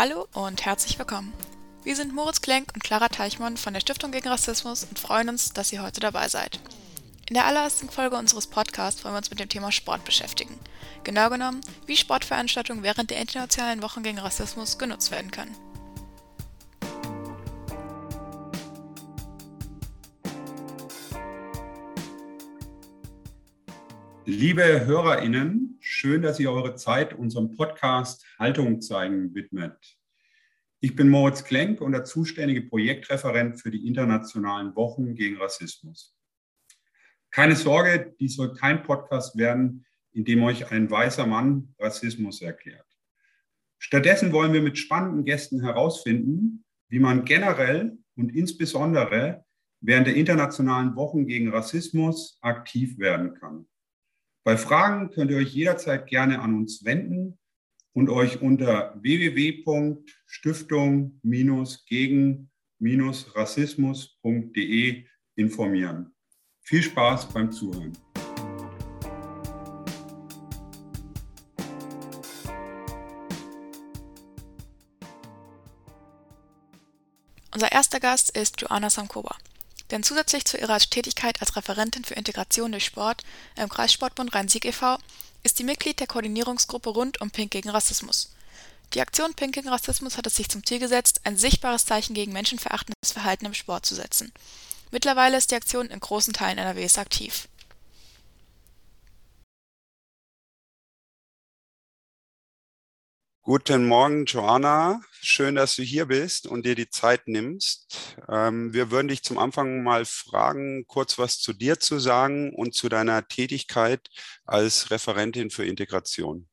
Hallo und herzlich willkommen. Wir sind Moritz Klenk und Clara Teichmann von der Stiftung gegen Rassismus und freuen uns, dass ihr heute dabei seid. In der allerersten Folge unseres Podcasts wollen wir uns mit dem Thema Sport beschäftigen. Genau genommen, wie Sportveranstaltungen während der internationalen Wochen gegen Rassismus genutzt werden können. Liebe HörerInnen, schön, dass ihr eure Zeit unserem Podcast Haltung zeigen widmet. Ich bin Moritz Klenk und der zuständige Projektreferent für die internationalen Wochen gegen Rassismus. Keine Sorge, dies soll kein Podcast werden, in dem euch ein weißer Mann Rassismus erklärt. Stattdessen wollen wir mit spannenden Gästen herausfinden, wie man generell und insbesondere während der internationalen Wochen gegen Rassismus aktiv werden kann. Bei Fragen könnt ihr euch jederzeit gerne an uns wenden und euch unter www.stiftung-gegen-rassismus.de informieren. Viel Spaß beim Zuhören. Unser erster Gast ist Joanna Samkova. Denn zusätzlich zu ihrer Tätigkeit als Referentin für Integration durch Sport im Kreissportbund Rhein-Sieg e.V. ist sie Mitglied der Koordinierungsgruppe rund um Pink gegen Rassismus. Die Aktion Pink gegen Rassismus hat es sich zum Ziel gesetzt, ein sichtbares Zeichen gegen menschenverachtendes Verhalten im Sport zu setzen. Mittlerweile ist die Aktion in großen Teilen NRWs aktiv Guten Morgen, Joanna. Schön, dass du hier bist und dir die Zeit nimmst. Ähm, wir würden dich zum Anfang mal fragen, kurz was zu dir zu sagen und zu deiner Tätigkeit als Referentin für Integration.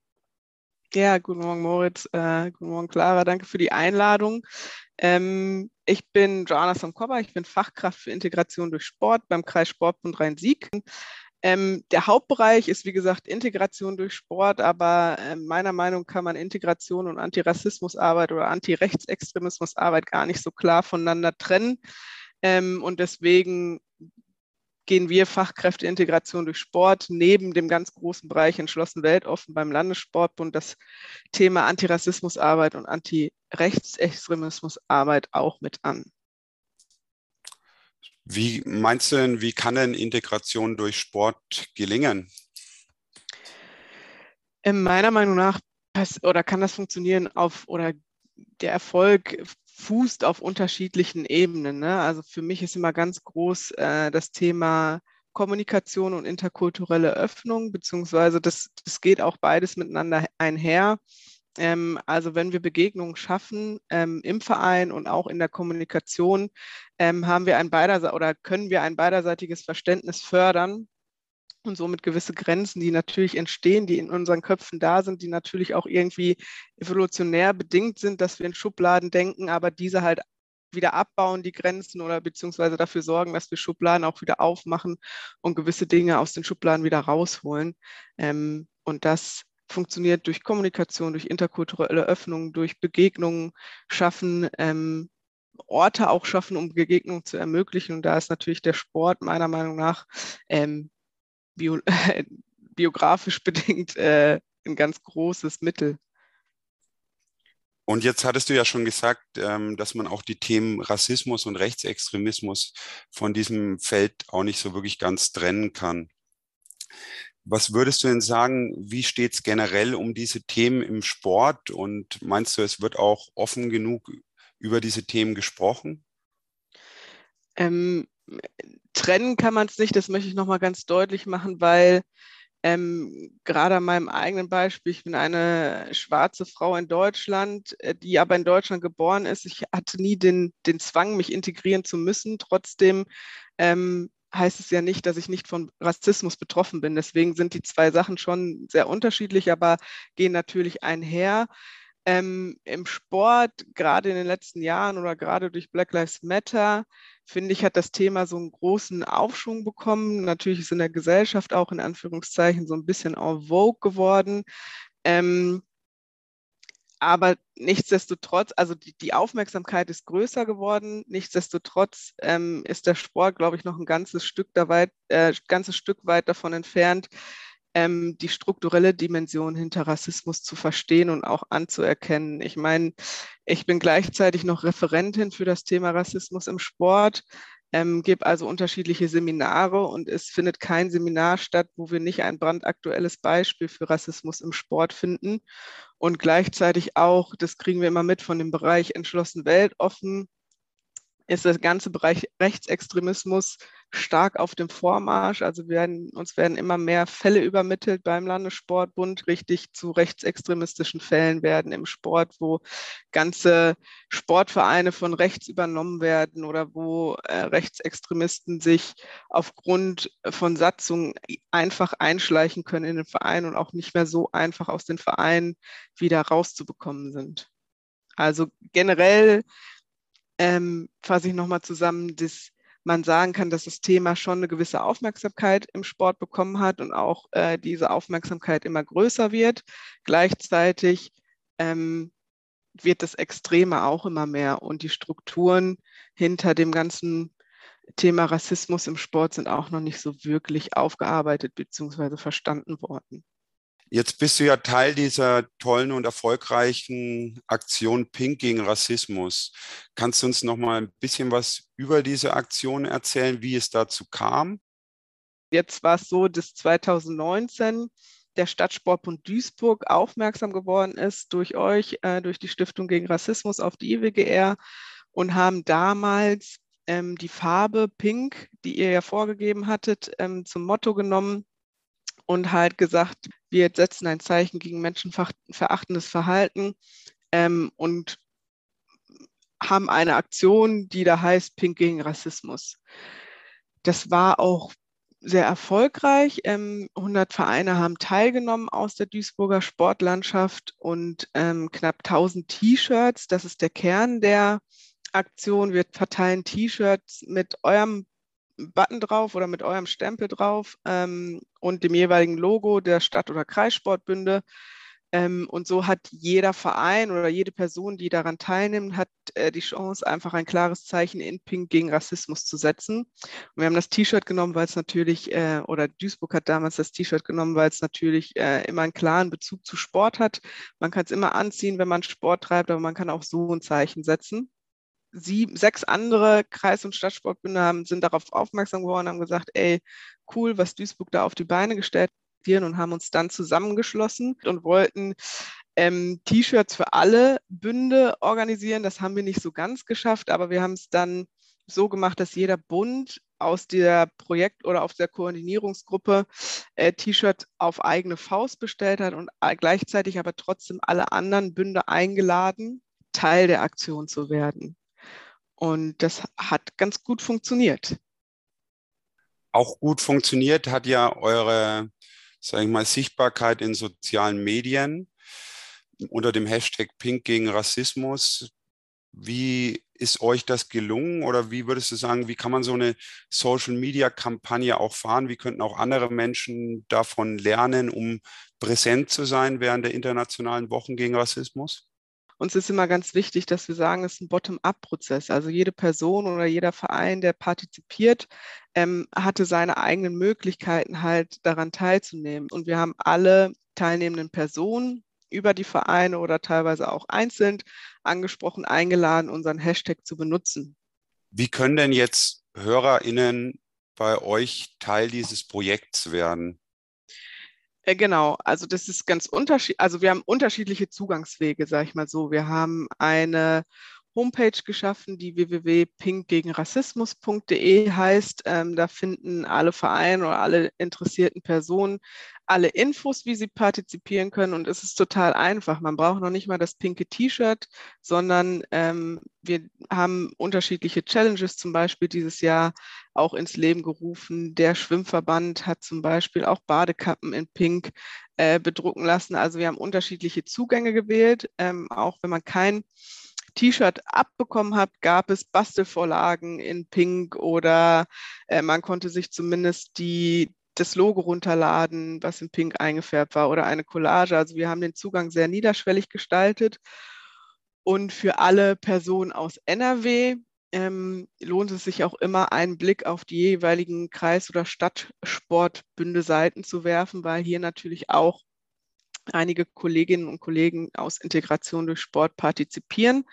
Ja, guten Morgen, Moritz. Äh, guten Morgen, Clara. Danke für die Einladung. Ähm, ich bin Joanna Somkobber. Ich bin Fachkraft für Integration durch Sport beim Kreis Sportbund Rhein-Sieg. Ähm, der Hauptbereich ist, wie gesagt, Integration durch Sport, aber äh, meiner Meinung nach kann man Integration und Antirassismusarbeit oder Antirechtsextremismusarbeit gar nicht so klar voneinander trennen. Ähm, und deswegen gehen wir Fachkräfteintegration durch Sport neben dem ganz großen Bereich entschlossen weltoffen beim Landessportbund das Thema Antirassismusarbeit und Antirechtsextremismusarbeit auch mit an. Wie meinst du denn, wie kann denn Integration durch Sport gelingen? Ähm, meiner Meinung nach oder kann das funktionieren auf oder der Erfolg fußt auf unterschiedlichen Ebenen. Ne? Also für mich ist immer ganz groß äh, das Thema Kommunikation und interkulturelle Öffnung, beziehungsweise das, das geht auch beides miteinander einher. Ähm, also wenn wir Begegnungen schaffen ähm, im Verein und auch in der Kommunikation, ähm, haben wir ein oder können wir ein beiderseitiges Verständnis fördern und somit gewisse Grenzen, die natürlich entstehen, die in unseren Köpfen da sind, die natürlich auch irgendwie evolutionär bedingt sind, dass wir in Schubladen denken, aber diese halt wieder abbauen, die Grenzen oder beziehungsweise dafür sorgen, dass wir Schubladen auch wieder aufmachen und gewisse Dinge aus den Schubladen wieder rausholen. Ähm, und das funktioniert durch Kommunikation, durch interkulturelle Öffnung, durch Begegnungen schaffen, ähm, Orte auch schaffen, um Begegnungen zu ermöglichen. Und da ist natürlich der Sport meiner Meinung nach ähm, bio, biografisch bedingt äh, ein ganz großes Mittel. Und jetzt hattest du ja schon gesagt, ähm, dass man auch die Themen Rassismus und Rechtsextremismus von diesem Feld auch nicht so wirklich ganz trennen kann. Was würdest du denn sagen, wie steht es generell um diese Themen im Sport und meinst du, es wird auch offen genug über diese Themen gesprochen? Ähm, trennen kann man es nicht, das möchte ich nochmal ganz deutlich machen, weil ähm, gerade an meinem eigenen Beispiel, ich bin eine schwarze Frau in Deutschland, äh, die aber in Deutschland geboren ist. Ich hatte nie den, den Zwang, mich integrieren zu müssen. Trotzdem ähm, heißt es ja nicht, dass ich nicht von Rassismus betroffen bin. Deswegen sind die zwei Sachen schon sehr unterschiedlich, aber gehen natürlich einher. Ähm, Im Sport, gerade in den letzten Jahren oder gerade durch Black Lives Matter, finde ich, hat das Thema so einen großen Aufschwung bekommen. Natürlich ist in der Gesellschaft auch in Anführungszeichen so ein bisschen en vogue geworden. Ähm, aber nichtsdestotrotz, also die, die, Aufmerksamkeit ist größer geworden. Nichtsdestotrotz ähm, ist der Sport, glaube ich, noch ein ganzes Stück, weit, äh, ganzes Stück weit davon entfernt, ähm, die strukturelle Dimension hinter Rassismus zu verstehen und auch anzuerkennen. Ich meine, ich bin gleichzeitig noch Referentin für das Thema Rassismus im Sport ähm, gebe also unterschiedliche Seminare und es findet kein Seminar statt, wo wir nicht ein brandaktuelles Beispiel für Rassismus im Sport finden. Und gleichzeitig auch, das kriegen wir immer mit von dem Bereich entschlossen weltoffen, ist der ganze Bereich Rechtsextremismus stark auf dem Vormarsch. Also werden, uns werden immer mehr Fälle übermittelt beim Landessportbund, richtig zu rechtsextremistischen Fällen werden im Sport, wo ganze Sportvereine von rechts übernommen werden oder wo äh, Rechtsextremisten sich aufgrund von Satzungen einfach einschleichen können in den Verein und auch nicht mehr so einfach aus den Vereinen wieder rauszubekommen sind. Also generell ähm, fasse ich nochmal zusammen, dass man sagen kann, dass das Thema schon eine gewisse Aufmerksamkeit im Sport bekommen hat und auch äh, diese Aufmerksamkeit immer größer wird. Gleichzeitig ähm, wird das Extreme auch immer mehr und die Strukturen hinter dem ganzen Thema Rassismus im Sport sind auch noch nicht so wirklich aufgearbeitet bzw. verstanden worden. Jetzt bist du ja Teil dieser tollen und erfolgreichen Aktion Pink gegen Rassismus. Kannst du uns noch mal ein bisschen was über diese Aktion erzählen, wie es dazu kam? Jetzt war es so, dass 2019 der Stadtsportbund Duisburg aufmerksam geworden ist durch euch, äh, durch die Stiftung gegen Rassismus auf die IWGR und haben damals ähm, die Farbe Pink, die ihr ja vorgegeben hattet, ähm, zum Motto genommen und halt gesagt, wir setzen ein Zeichen gegen menschenverachtendes Verhalten ähm, und haben eine Aktion, die da heißt Pink gegen Rassismus. Das war auch sehr erfolgreich. Ähm, 100 Vereine haben teilgenommen aus der Duisburger Sportlandschaft und ähm, knapp 1000 T-Shirts. Das ist der Kern der Aktion. Wir verteilen T-Shirts mit eurem Button drauf oder mit eurem Stempel drauf ähm, und dem jeweiligen Logo der Stadt- oder Kreissportbünde. Ähm, und so hat jeder Verein oder jede Person, die daran teilnimmt, hat äh, die Chance, einfach ein klares Zeichen in Pink gegen Rassismus zu setzen. Und wir haben das T-Shirt genommen, weil es natürlich, äh, oder Duisburg hat damals das T-Shirt genommen, weil es natürlich äh, immer einen klaren Bezug zu Sport hat. Man kann es immer anziehen, wenn man Sport treibt, aber man kann auch so ein Zeichen setzen sieben, sechs andere Kreis- und Stadtsportbünde haben, sind darauf aufmerksam geworden, haben gesagt, ey, cool, was Duisburg da auf die Beine gestellt hat und haben uns dann zusammengeschlossen und wollten ähm, T-Shirts für alle Bünde organisieren. Das haben wir nicht so ganz geschafft, aber wir haben es dann so gemacht, dass jeder Bund aus der Projekt- oder auf der Koordinierungsgruppe äh, T-Shirts auf eigene Faust bestellt hat und äh, gleichzeitig aber trotzdem alle anderen Bünde eingeladen, Teil der Aktion zu werden. Und das hat ganz gut funktioniert. Auch gut funktioniert hat ja eure, sage ich mal, Sichtbarkeit in sozialen Medien unter dem Hashtag Pink gegen Rassismus. Wie ist euch das gelungen oder wie würdest du sagen, wie kann man so eine Social-Media-Kampagne auch fahren? Wie könnten auch andere Menschen davon lernen, um präsent zu sein während der internationalen Wochen gegen Rassismus? Uns ist immer ganz wichtig, dass wir sagen, es ist ein Bottom-up-Prozess. Also jede Person oder jeder Verein, der partizipiert, ähm, hatte seine eigenen Möglichkeiten halt daran teilzunehmen. Und wir haben alle teilnehmenden Personen über die Vereine oder teilweise auch einzeln angesprochen, eingeladen, unseren Hashtag zu benutzen. Wie können denn jetzt HörerInnen bei euch Teil dieses Projekts werden? Äh, genau, also das ist ganz unterschiedlich. Also wir haben unterschiedliche Zugangswege, sage ich mal so. Wir haben eine Homepage geschaffen, die www.pinkgegenrassismus.de heißt. Ähm, da finden alle Vereine oder alle interessierten Personen alle Infos, wie sie partizipieren können. Und es ist total einfach. Man braucht noch nicht mal das pinke T-Shirt, sondern ähm, wir haben unterschiedliche Challenges zum Beispiel dieses Jahr auch ins Leben gerufen. Der Schwimmverband hat zum Beispiel auch Badekappen in Pink äh, bedrucken lassen. Also wir haben unterschiedliche Zugänge gewählt, ähm, auch wenn man kein T-Shirt abbekommen habt, gab es Bastelvorlagen in Pink oder äh, man konnte sich zumindest die, das Logo runterladen, was in Pink eingefärbt war oder eine Collage. Also wir haben den Zugang sehr niederschwellig gestaltet. Und für alle Personen aus NRW ähm, lohnt es sich auch immer, einen Blick auf die jeweiligen Kreis- oder Stadtsportbünde-Seiten zu werfen, weil hier natürlich auch einige Kolleginnen und Kollegen aus Integration durch Sport partizipieren.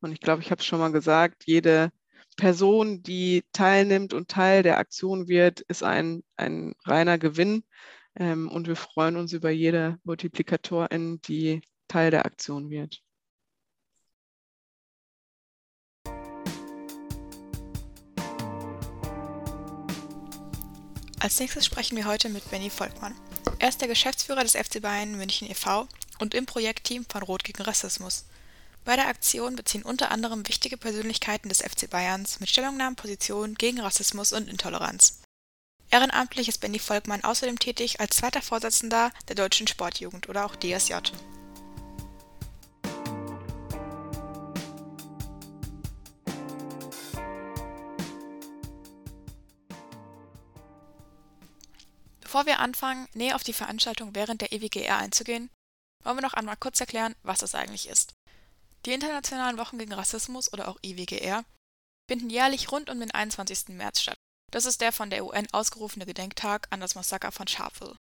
Und ich glaube, ich habe es schon mal gesagt, jede Person, die teilnimmt und Teil der Aktion wird, ist ein, ein reiner Gewinn. Ähm, und wir freuen uns über jede Multiplikatorin, die Teil der Aktion wird. Als nächstes sprechen wir heute mit Benny Volkmann. Er ist der Geschäftsführer des FC Bayern München e.V. und im Projektteam von Rot gegen Rassismus. Bei der Aktion beziehen unter anderem wichtige Persönlichkeiten des FC Bayerns mit Stellungnahmen Positionen gegen Rassismus und Intoleranz. Ehrenamtlich ist Benny Volkmann außerdem tätig als zweiter Vorsitzender der Deutschen Sportjugend oder auch DSJ. Bevor wir anfangen, näher auf die Veranstaltung während der EWGR einzugehen, wollen wir noch einmal kurz erklären, was es eigentlich ist. Die Internationalen Wochen gegen Rassismus oder auch IWGR finden jährlich rund um den 21. März statt. Das ist der von der UN ausgerufene Gedenktag an das Massaker von Sharpeville.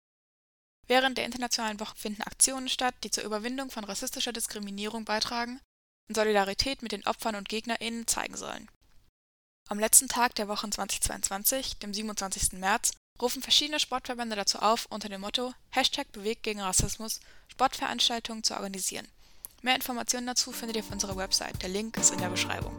Während der internationalen Wochen finden Aktionen statt, die zur Überwindung von rassistischer Diskriminierung beitragen und Solidarität mit den Opfern und GegnerInnen zeigen sollen. Am letzten Tag der Wochen 2022, dem 27. März, rufen verschiedene Sportverbände dazu auf, unter dem Motto Bewegt gegen Rassismus Sportveranstaltungen zu organisieren. Mehr Informationen dazu findet ihr auf unserer Website. Der Link ist in der Beschreibung.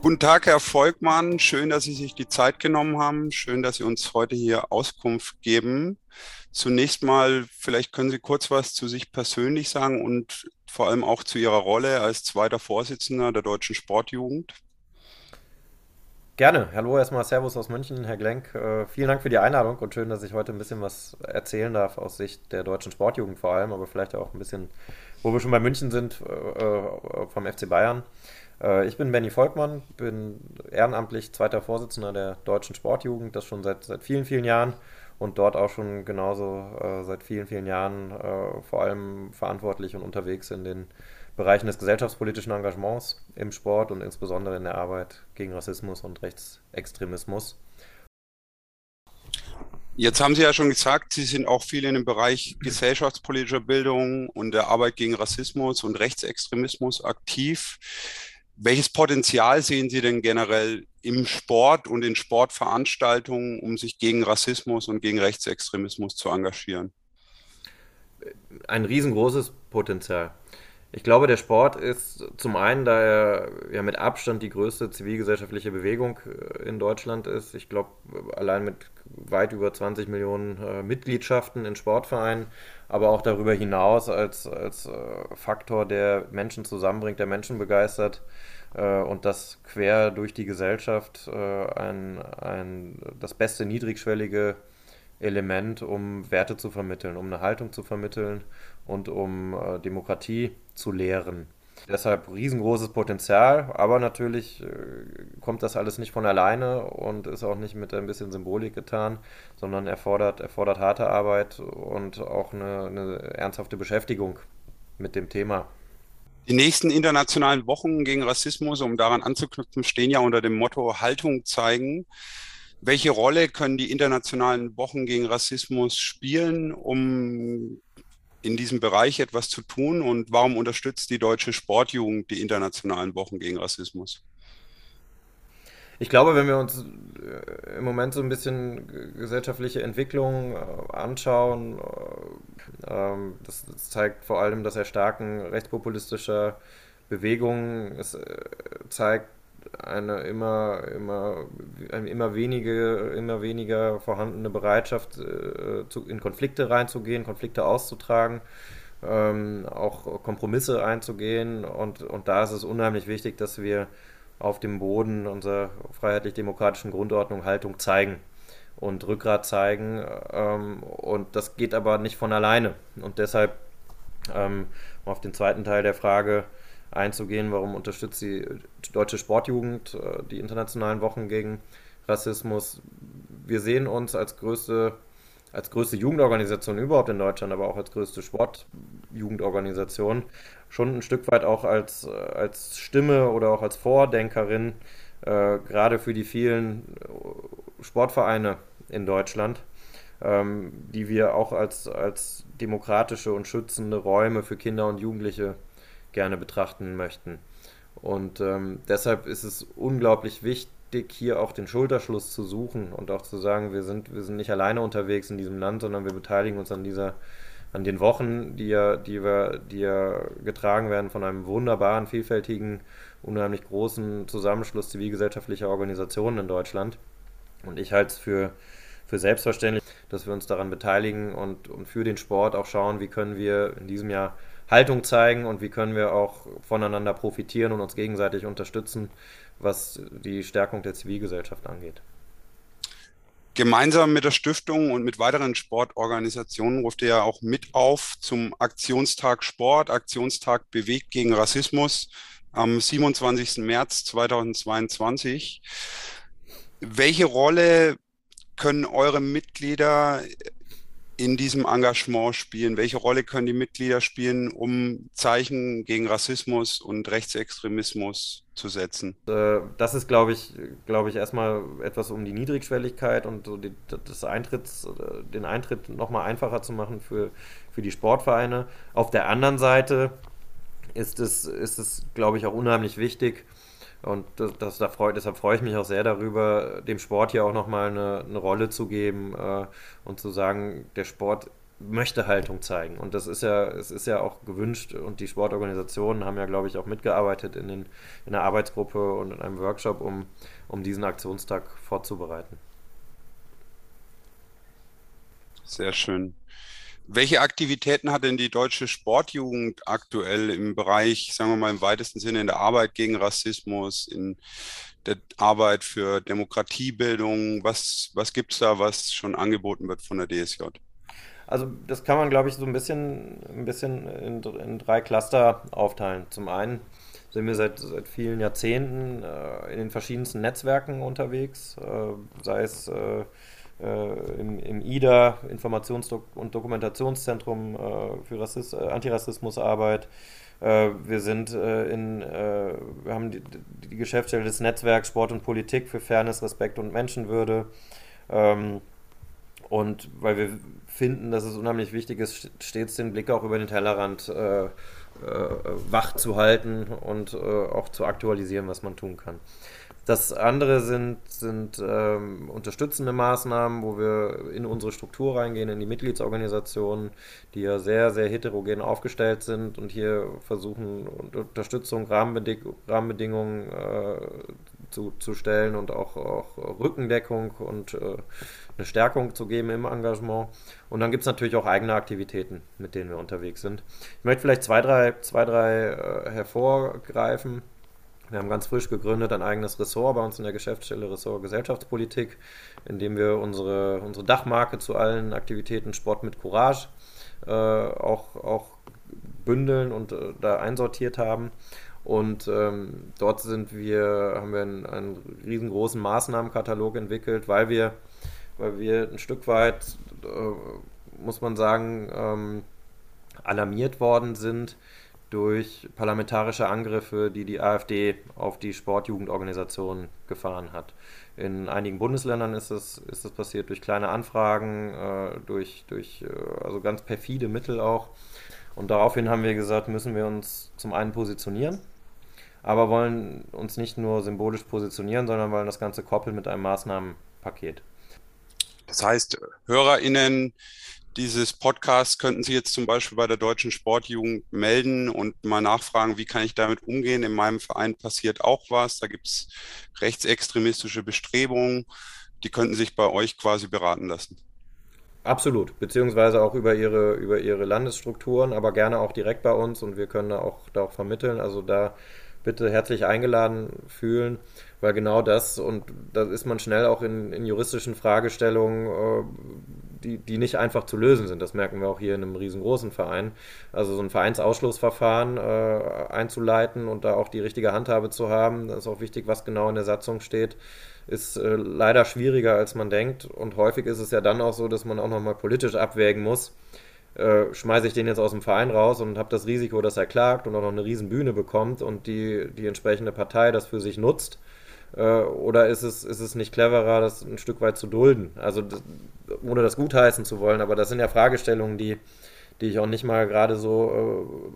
Guten Tag, Herr Volkmann. Schön, dass Sie sich die Zeit genommen haben. Schön, dass Sie uns heute hier Auskunft geben. Zunächst mal, vielleicht können Sie kurz was zu sich persönlich sagen und vor allem auch zu Ihrer Rolle als zweiter Vorsitzender der Deutschen Sportjugend. Gerne. Hallo erstmal Servus aus München, Herr Glenk. Äh, vielen Dank für die Einladung und schön, dass ich heute ein bisschen was erzählen darf aus Sicht der deutschen Sportjugend vor allem, aber vielleicht auch ein bisschen, wo wir schon bei München sind, äh, äh vom FC Bayern. Äh, ich bin Benny Volkmann, bin ehrenamtlich zweiter Vorsitzender der deutschen Sportjugend, das schon seit, seit vielen, vielen Jahren und dort auch schon genauso äh, seit vielen, vielen Jahren äh, vor allem verantwortlich und unterwegs in den Bereichen des gesellschaftspolitischen Engagements im Sport und insbesondere in der Arbeit gegen Rassismus und Rechtsextremismus. Jetzt haben Sie ja schon gesagt, Sie sind auch viel in dem Bereich gesellschaftspolitischer Bildung und der Arbeit gegen Rassismus und Rechtsextremismus aktiv. Welches Potenzial sehen Sie denn generell im Sport und in Sportveranstaltungen, um sich gegen Rassismus und gegen Rechtsextremismus zu engagieren? Ein riesengroßes Potenzial. Ich glaube, der Sport ist zum einen, da er ja mit Abstand die größte zivilgesellschaftliche Bewegung äh, in Deutschland ist. Ich glaube, allein mit weit über 20 Millionen äh, Mitgliedschaften in Sportvereinen, aber auch darüber hinaus als, als äh, Faktor, der Menschen zusammenbringt, der Menschen begeistert äh, und das quer durch die Gesellschaft äh, ein, ein, das beste niedrigschwellige Element, um Werte zu vermitteln, um eine Haltung zu vermitteln und um äh, Demokratie zu lehren. Deshalb riesengroßes Potenzial, aber natürlich äh, kommt das alles nicht von alleine und ist auch nicht mit ein bisschen Symbolik getan, sondern erfordert, erfordert harte Arbeit und auch eine, eine ernsthafte Beschäftigung mit dem Thema. Die nächsten internationalen Wochen gegen Rassismus, um daran anzuknüpfen, stehen ja unter dem Motto Haltung zeigen. Welche Rolle können die internationalen Wochen gegen Rassismus spielen, um in diesem Bereich etwas zu tun und warum unterstützt die deutsche Sportjugend die internationalen Wochen gegen Rassismus? Ich glaube, wenn wir uns äh, im Moment so ein bisschen gesellschaftliche Entwicklung äh, anschauen, äh, ähm, das, zeigt vor allem das Erstarken rechtspopulistischer Bewegungen. Es zeigt eine immer, immer, eine immer, wenige, immer weniger vorhandene Bereitschaft, äh, zu, in Konflikte reinzugehen, Konflikte auszutragen, ähm, auch Kompromisse einzugehen. Und, und da ist es unheimlich wichtig, dass wir auf dem Boden unserer freiheitlich-demokratischen Grundordnung Haltung zeigen und Rückgrat zeigen. Ähm, und das geht aber nicht von alleine. Und deshalb ähm, auf den zweiten Teil der Frage, einzugehen. Warum unterstützt die deutsche Sportjugend äh, die internationalen Wochen gegen Rassismus? Wir sehen uns als größte als größte Jugendorganisation überhaupt in Deutschland, aber auch als größte Sportjugendorganisation schon ein Stück weit auch als, als Stimme oder auch als Vordenkerin, äh, gerade für die vielen Sportvereine in Deutschland, ähm, die wir auch als, als demokratische und schützende Räume für Kinder und Jugendliche gerne betrachten möchten. Und ähm, deshalb ist es unglaublich wichtig, hier auch den Schulterschluss zu suchen und auch zu sagen, wir sind, wir sind nicht alleine unterwegs in diesem Land, sondern wir beteiligen uns an dieser, an den Wochen, die ja, die wir, die ja getragen werden von einem wunderbaren, vielfältigen, unheimlich großen Zusammenschluss zivilgesellschaftlicher Organisationen in Deutschland. Und ich halte es für, für selbstverständlich, dass wir uns daran beteiligen und, und für den Sport auch schauen, wie können wir in diesem Jahr Haltung zeigen und wie können wir auch voneinander profitieren und uns gegenseitig unterstützen, was die Stärkung der Zivilgesellschaft angeht. Gemeinsam mit der Stiftung und mit weiteren Sportorganisationen ruft ihr ja auch mit auf zum Aktionstag Sport, Aktionstag Bewegt gegen Rassismus am 27. März 2022. Welche Rolle können eure Mitglieder in diesem Engagement spielen? Welche Rolle können die Mitglieder spielen, um Zeichen gegen Rassismus und Rechtsextremismus zu setzen? Äh, das ist, glaube ich, glaube ich, erstmal etwas um die Niedrigschwelligkeit und so die, das Eintritts, den Eintritt nochmal einfacher zu machen für, für die Sportvereine. Auf der anderen Seite ist es, ist es, glaube ich, auch unheimlich wichtig, und das, das, da freu, deshalb freue ich mich auch sehr darüber, dem Sport hier auch nochmal eine, eine Rolle zu geben äh, und zu sagen, der Sport möchte Haltung zeigen. Und das ist ja, es ist ja auch gewünscht und die Sportorganisationen haben ja, glaube ich, auch mitgearbeitet in, den, in der Arbeitsgruppe und in einem Workshop, um, um diesen Aktionstag vorzubereiten. Sehr schön. Welche Aktivitäten hat denn die deutsche Sportjugend aktuell im Bereich, sagen wir mal im weitesten Sinne, in der Arbeit gegen Rassismus, in der Arbeit für Demokratiebildung? Was, was gibt es da, was schon angeboten wird von der DSJ? Also das kann man, glaube ich, so ein bisschen, ein bisschen in, in drei Cluster aufteilen. Zum einen sind wir seit, seit vielen Jahrzehnten äh, in den verschiedensten Netzwerken unterwegs, äh, sei es äh, äh, im, im, IDA, Informations- und Dokumentationszentrum äh, für Rassist äh, Antirassismusarbeit. wir sind in, wir haben die, die, Geschäftsstelle des Netzwerks Sport und Politik für Fairness, Respekt und Menschenwürde. Ähm, und weil wir finden, dass es unheimlich wichtig ist, stets den Blick auch über den Tellerrand äh, äh, wach zu halten und äh, auch zu aktualisieren, was man tun kann. Das andere sind, sind ähm, unterstützende Maßnahmen, wo wir in unsere Struktur reingehen, in die Mitgliedsorganisationen, die ja sehr, sehr heterogen aufgestellt sind und hier versuchen, Unterstützung, Rahmenbeding Rahmenbedingungen äh, zu, zu stellen und auch, auch Rückendeckung und äh, eine Stärkung zu geben im Engagement. Und dann gibt es natürlich auch eigene Aktivitäten, mit denen wir unterwegs sind. Ich möchte vielleicht zwei, drei, zwei, drei äh, hervorgreifen. Wir haben ganz frisch gegründet ein eigenes Ressort bei uns in der Geschäftsstelle Ressort Gesellschaftspolitik, in dem wir unsere, unsere Dachmarke zu allen Aktivitäten Sport mit Courage äh, auch, auch bündeln und äh, da einsortiert haben. Und ähm, dort sind wir, haben wir einen, einen, riesengroßen Maßnahmenkatalog entwickelt, weil wir, weil wir ein Stück weit, äh, muss man sagen, ähm, alarmiert worden sind durch parlamentarische Angriffe, die die AfD auf die Sportjugendorganisationen gefahren hat. In einigen Bundesländern ist es, ist es passiert durch kleine Anfragen, äh, durch, durch äh, also ganz perfide Mittel auch. Und daraufhin haben wir gesagt, müssen wir uns zum einen positionieren, aber wollen uns nicht nur symbolisch positionieren, sondern wollen das Ganze koppeln mit einem Maßnahmenpaket. Das heißt, HörerInnen dieses Podcasts könnten Sie jetzt zum Beispiel bei der Deutschen Sportjugend melden und mal nachfragen, wie kann ich damit umgehen? In meinem Verein passiert auch was. Da gibt es rechtsextremistische Bestrebungen. Die könnten sich bei euch quasi beraten lassen. Absolut, beziehungsweise auch über ihre, über ihre Landesstrukturen, aber gerne auch direkt bei uns und wir können da auch, da auch vermitteln. Also da bitte herzlich eingeladen fühlen, weil genau das und da ist man schnell auch in, in juristischen Fragestellungen, äh, die, die nicht einfach zu lösen sind. Das merken wir auch hier in einem riesengroßen Verein. Also so ein Vereinsausschlussverfahren äh, einzuleiten und da auch die richtige Handhabe zu haben, das ist auch wichtig, was genau in der Satzung steht. ist äh, leider schwieriger, als man denkt. Und häufig ist es ja dann auch so, dass man auch nochmal politisch abwägen muss. Äh, schmeiße ich den jetzt aus dem Verein raus und habe das Risiko, dass er klagt und auch noch eine riesen Bühne bekommt und die, die entsprechende Partei das für sich nutzt. Äh, oder ist es, ist es nicht cleverer, das ein Stück weit zu dulden? Also das, ohne das gutheißen zu wollen, aber das sind ja Fragestellungen, die, die ich auch nicht mal gerade so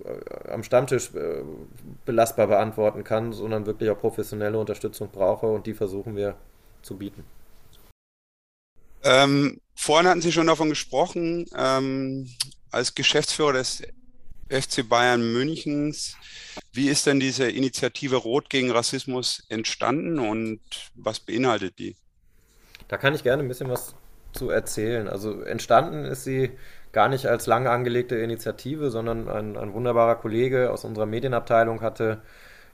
äh, am Stammtisch äh, belastbar beantworten kann, sondern wirklich auch professionelle Unterstützung brauche und die versuchen wir zu bieten. Ähm, vorhin hatten Sie schon davon gesprochen, ähm, als Geschäftsführer des FC Bayern Münchens. Wie ist denn diese Initiative Rot gegen Rassismus entstanden und was beinhaltet die? Da kann ich gerne ein bisschen was zu erzählen. Also entstanden ist sie gar nicht als lange angelegte Initiative, sondern ein, ein wunderbarer Kollege aus unserer Medienabteilung hatte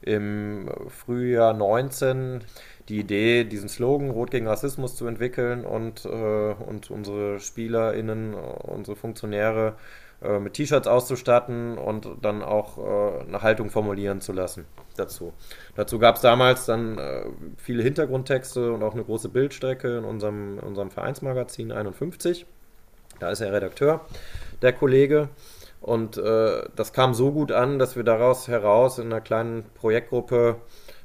im Frühjahr 19 die Idee, diesen Slogan Rot gegen Rassismus zu entwickeln und, äh, und unsere SpielerInnen, unsere Funktionäre äh, mit T-Shirts auszustatten und dann auch äh, eine Haltung formulieren zu lassen dazu. Dazu gab es damals dann äh, viele Hintergrundtexte und auch eine große Bildstrecke in unserem, unserem Vereinsmagazin 51. Da ist er Redakteur, der Kollege. Und äh, das kam so gut an, dass wir daraus heraus in einer kleinen Projektgruppe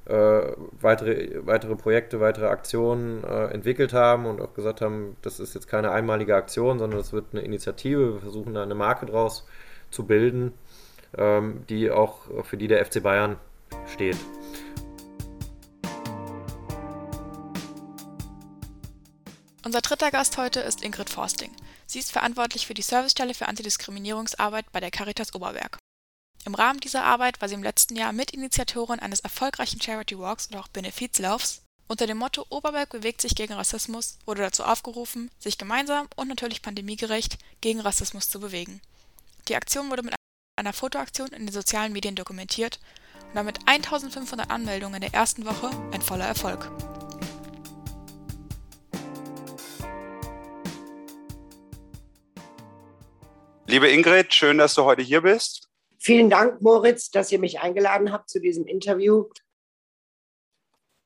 äh, weitere, weitere Projekte, weitere Aktionen äh, entwickelt haben und auch gesagt haben, das ist jetzt keine einmalige Aktion, sondern das wird eine Initiative. Wir versuchen da eine Marke draus zu bilden, ähm, die auch für die der FC Bayern steht. Unser dritter Gast heute ist Ingrid Forsting. Sie ist verantwortlich für die Servicestelle für Antidiskriminierungsarbeit bei der Caritas Oberberg. Im Rahmen dieser Arbeit war sie im letzten Jahr Mitinitiatorin eines erfolgreichen Charity Walks oder auch Benefizlaufs. Unter dem Motto Oberberg bewegt sich gegen Rassismus wurde dazu aufgerufen, sich gemeinsam und natürlich pandemiegerecht gegen Rassismus zu bewegen. Die Aktion wurde mit einer Fotoaktion in den sozialen Medien dokumentiert und damit 1500 Anmeldungen in der ersten Woche ein voller Erfolg. Liebe Ingrid, schön, dass du heute hier bist. Vielen Dank, Moritz, dass ihr mich eingeladen habt zu diesem Interview.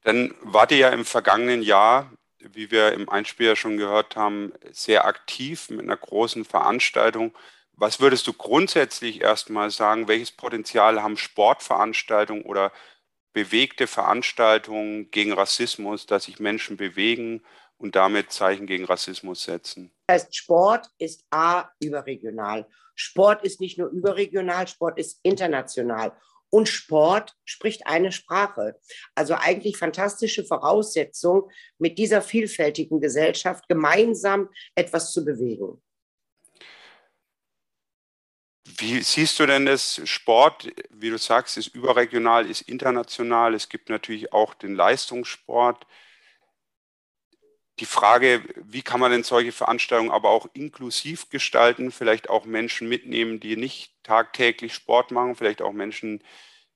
Dann wart ihr ja im vergangenen Jahr, wie wir im Einspieler schon gehört haben, sehr aktiv mit einer großen Veranstaltung. Was würdest du grundsätzlich erstmal sagen? Welches Potenzial haben Sportveranstaltungen oder bewegte Veranstaltungen gegen Rassismus, dass sich Menschen bewegen und damit Zeichen gegen Rassismus setzen? Das heißt, Sport ist A, überregional. Sport ist nicht nur überregional, Sport ist international. Und Sport spricht eine Sprache. Also eigentlich fantastische Voraussetzung, mit dieser vielfältigen Gesellschaft gemeinsam etwas zu bewegen. Wie siehst du denn das Sport, wie du sagst, ist überregional, ist international. Es gibt natürlich auch den Leistungssport die Frage, wie kann man denn solche Veranstaltungen aber auch inklusiv gestalten, vielleicht auch Menschen mitnehmen, die nicht tagtäglich Sport machen, vielleicht auch Menschen,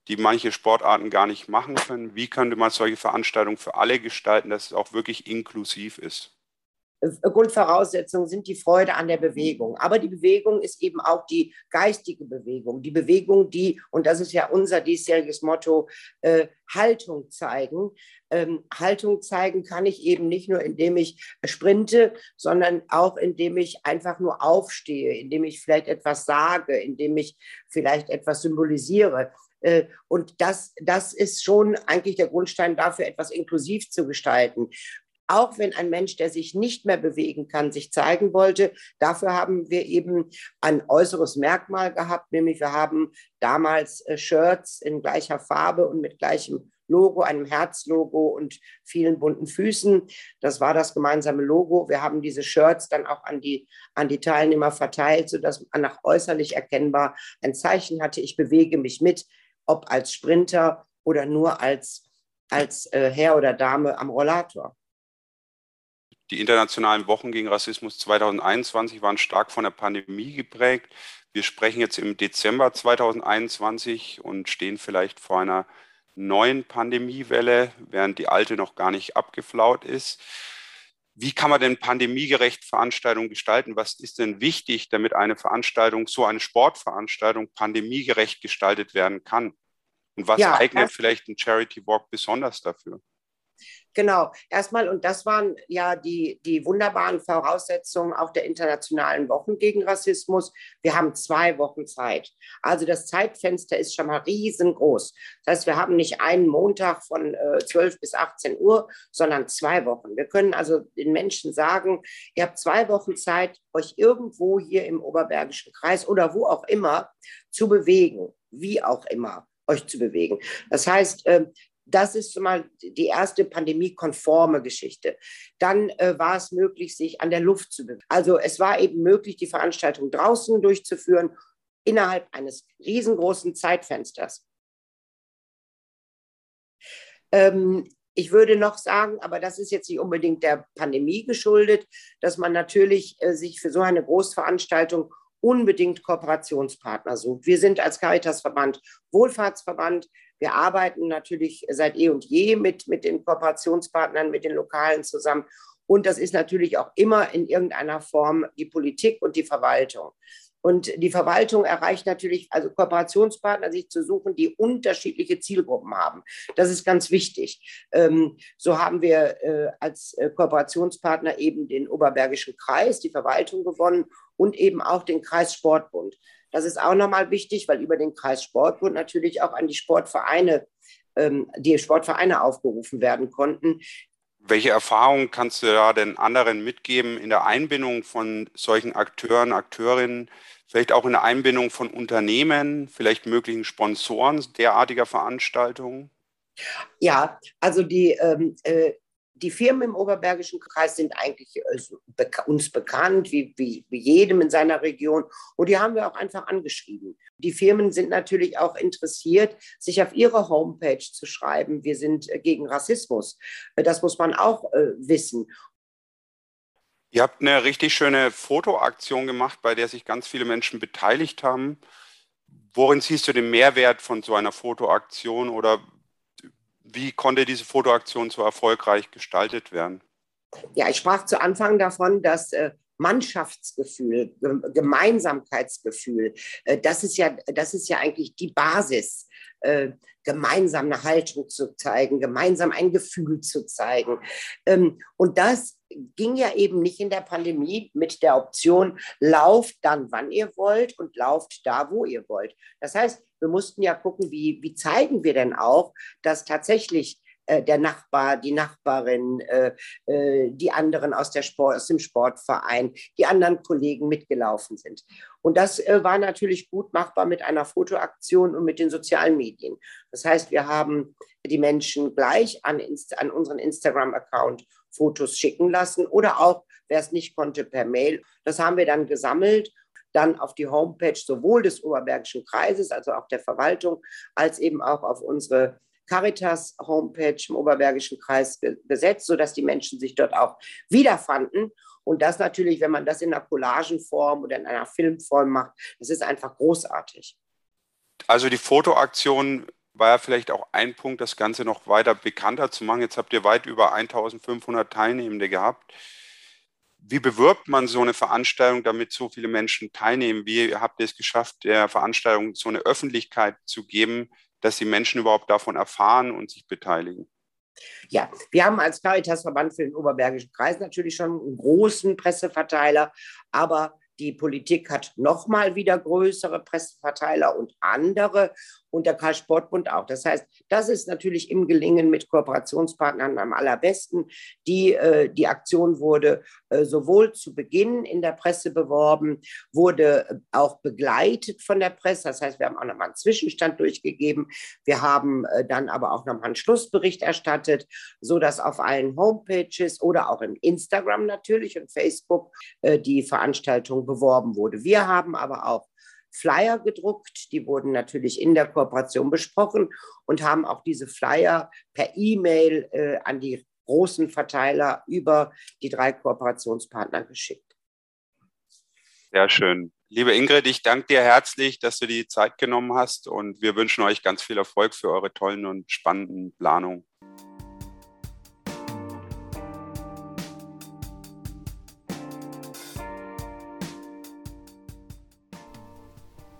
die manche Sportarten gar nicht machen können. Wie könnte man solche Veranstaltungen für alle gestalten, dass es auch wirklich inklusiv ist? Grundvoraussetzungen sind die Freude an der Bewegung. Aber die Bewegung ist eben auch die geistige Bewegung. Die Bewegung, die, und das ist ja unser diesjähriges Motto, äh, Haltung zeigen. Ähm, Haltung zeigen kann ich eben nicht nur, indem ich sprinte, sondern auch, indem ich einfach nur aufstehe, indem ich vielleicht etwas sage, indem ich vielleicht etwas symbolisiere. Äh, und das, das ist schon eigentlich der Grundstein dafür, etwas inklusiv zu gestalten auch wenn ein Mensch, der sich nicht mehr bewegen kann, sich zeigen wollte. Dafür haben wir eben ein äußeres Merkmal gehabt, nämlich wir haben damals äh, Shirts in gleicher Farbe und mit gleichem Logo, einem Herzlogo und vielen bunten Füßen. Das war das gemeinsame Logo. Wir haben diese Shirts dann auch an die, an die Teilnehmer verteilt, sodass man nach äußerlich erkennbar ein Zeichen hatte, ich bewege mich mit, ob als Sprinter oder nur als, als äh, Herr oder Dame am Rollator. Die internationalen Wochen gegen Rassismus 2021 waren stark von der Pandemie geprägt. Wir sprechen jetzt im Dezember 2021 und stehen vielleicht vor einer neuen Pandemiewelle, während die alte noch gar nicht abgeflaut ist. Wie kann man denn pandemiegerecht Veranstaltungen gestalten? Was ist denn wichtig, damit eine Veranstaltung, so eine Sportveranstaltung, pandemiegerecht gestaltet werden kann? Und was ja, eignet vielleicht ein Charity Walk besonders dafür? Genau, erstmal, und das waren ja die, die wunderbaren Voraussetzungen auch der internationalen Wochen gegen Rassismus. Wir haben zwei Wochen Zeit. Also das Zeitfenster ist schon mal riesengroß. Das heißt, wir haben nicht einen Montag von äh, 12 bis 18 Uhr, sondern zwei Wochen. Wir können also den Menschen sagen, ihr habt zwei Wochen Zeit, euch irgendwo hier im Oberbergischen Kreis oder wo auch immer zu bewegen, wie auch immer euch zu bewegen. Das heißt, äh, das ist mal die erste pandemiekonforme Geschichte. Dann äh, war es möglich, sich an der Luft zu bewegen. Also es war eben möglich, die Veranstaltung draußen durchzuführen, innerhalb eines riesengroßen Zeitfensters. Ähm, ich würde noch sagen, aber das ist jetzt nicht unbedingt der Pandemie geschuldet, dass man natürlich äh, sich für so eine Großveranstaltung unbedingt Kooperationspartner sucht. Wir sind als Caritasverband Wohlfahrtsverband. Wir arbeiten natürlich seit eh und je mit, mit den Kooperationspartnern, mit den Lokalen zusammen. Und das ist natürlich auch immer in irgendeiner Form die Politik und die Verwaltung. Und die Verwaltung erreicht natürlich, also Kooperationspartner sich zu suchen, die unterschiedliche Zielgruppen haben. Das ist ganz wichtig. Ähm, so haben wir äh, als äh, Kooperationspartner eben den Oberbergischen Kreis, die Verwaltung gewonnen und eben auch den Kreissportbund. Das ist auch nochmal wichtig, weil über den Kreissportbund natürlich auch an die Sportvereine, ähm, die Sportvereine aufgerufen werden konnten. Welche Erfahrungen kannst du da denn anderen mitgeben in der Einbindung von solchen Akteuren, Akteurinnen, vielleicht auch in der Einbindung von Unternehmen, vielleicht möglichen Sponsoren derartiger Veranstaltungen? Ja, also die ähm, äh, die Firmen im Oberbergischen Kreis sind eigentlich äh, uns bekannt, wie, wie, wie jedem in seiner Region. Und die haben wir auch einfach angeschrieben. Die Firmen sind natürlich auch interessiert, sich auf ihre Homepage zu schreiben, wir sind äh, gegen Rassismus. Äh, das muss man auch wissen. Ihr habt eine richtig schöne Fotoaktion gemacht, bei der sich ganz viele Menschen beteiligt haben. Worin siehst du den Mehrwert von so einer Fotoaktion oder wie konnte diese Fotoaktion so erfolgreich gestaltet werden? Ja, ich sprach zu Anfang davon, dass äh, Mannschaftsgefühl, Gemeinsamkeitsgefühl, äh, das, ist ja, das ist ja eigentlich die Basis, äh, gemeinsam eine Haltung zu zeigen, gemeinsam ein Gefühl zu zeigen. Ähm, und das ging ja eben nicht in der Pandemie mit der Option, lauft dann, wann ihr wollt und lauft da, wo ihr wollt. Das heißt, wir mussten ja gucken, wie, wie zeigen wir denn auch, dass tatsächlich äh, der Nachbar, die Nachbarin, äh, äh, die anderen aus, der Sport, aus dem Sportverein, die anderen Kollegen mitgelaufen sind. Und das war natürlich gut machbar mit einer Fotoaktion und mit den sozialen Medien. Das heißt, wir haben die Menschen gleich an, an unseren Instagram-Account Fotos schicken lassen oder auch, wer es nicht konnte, per Mail. Das haben wir dann gesammelt dann auf die Homepage sowohl des Oberbergischen Kreises, also auch der Verwaltung, als eben auch auf unsere Caritas-Homepage im Oberbergischen Kreis gesetzt, sodass die Menschen sich dort auch wiederfanden. Und das natürlich, wenn man das in einer Collagenform oder in einer Filmform macht, das ist einfach großartig. Also die Fotoaktion war ja vielleicht auch ein Punkt, das Ganze noch weiter bekannter zu machen. Jetzt habt ihr weit über 1500 Teilnehmende gehabt. Wie bewirbt man so eine Veranstaltung, damit so viele Menschen teilnehmen? Wie habt ihr es geschafft, der Veranstaltung so eine Öffentlichkeit zu geben, dass die Menschen überhaupt davon erfahren und sich beteiligen? Ja, wir haben als Caritas-Verband für den Oberbergischen Kreis natürlich schon einen großen Presseverteiler, aber die Politik hat nochmal wieder größere Presseverteiler und andere und der Karl Sportbund auch. Das heißt, das ist natürlich im Gelingen mit Kooperationspartnern am allerbesten. Die, äh, die Aktion wurde äh, sowohl zu Beginn in der Presse beworben, wurde auch begleitet von der Presse. Das heißt, wir haben auch nochmal einen Zwischenstand durchgegeben. Wir haben äh, dann aber auch nochmal einen Schlussbericht erstattet, sodass auf allen Homepages oder auch im Instagram natürlich und Facebook äh, die Veranstaltung beworben wurde. Wir haben aber auch Flyer gedruckt. Die wurden natürlich in der Kooperation besprochen und haben auch diese Flyer per E-Mail äh, an die großen Verteiler über die drei Kooperationspartner geschickt. Sehr schön. Liebe Ingrid, ich danke dir herzlich, dass du die Zeit genommen hast und wir wünschen euch ganz viel Erfolg für eure tollen und spannenden Planungen.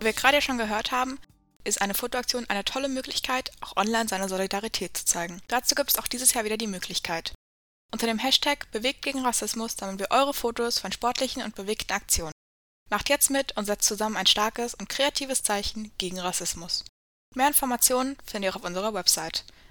Wir gerade schon gehört haben, ist eine Fotoaktion eine tolle Möglichkeit, auch online seine Solidarität zu zeigen. Dazu gibt es auch dieses Jahr wieder die Möglichkeit. Unter dem Hashtag Bewegt gegen Rassismus sammeln wir eure Fotos von sportlichen und bewegten Aktionen. Macht jetzt mit und setzt zusammen ein starkes und kreatives Zeichen gegen Rassismus. Mehr Informationen findet ihr auf unserer Website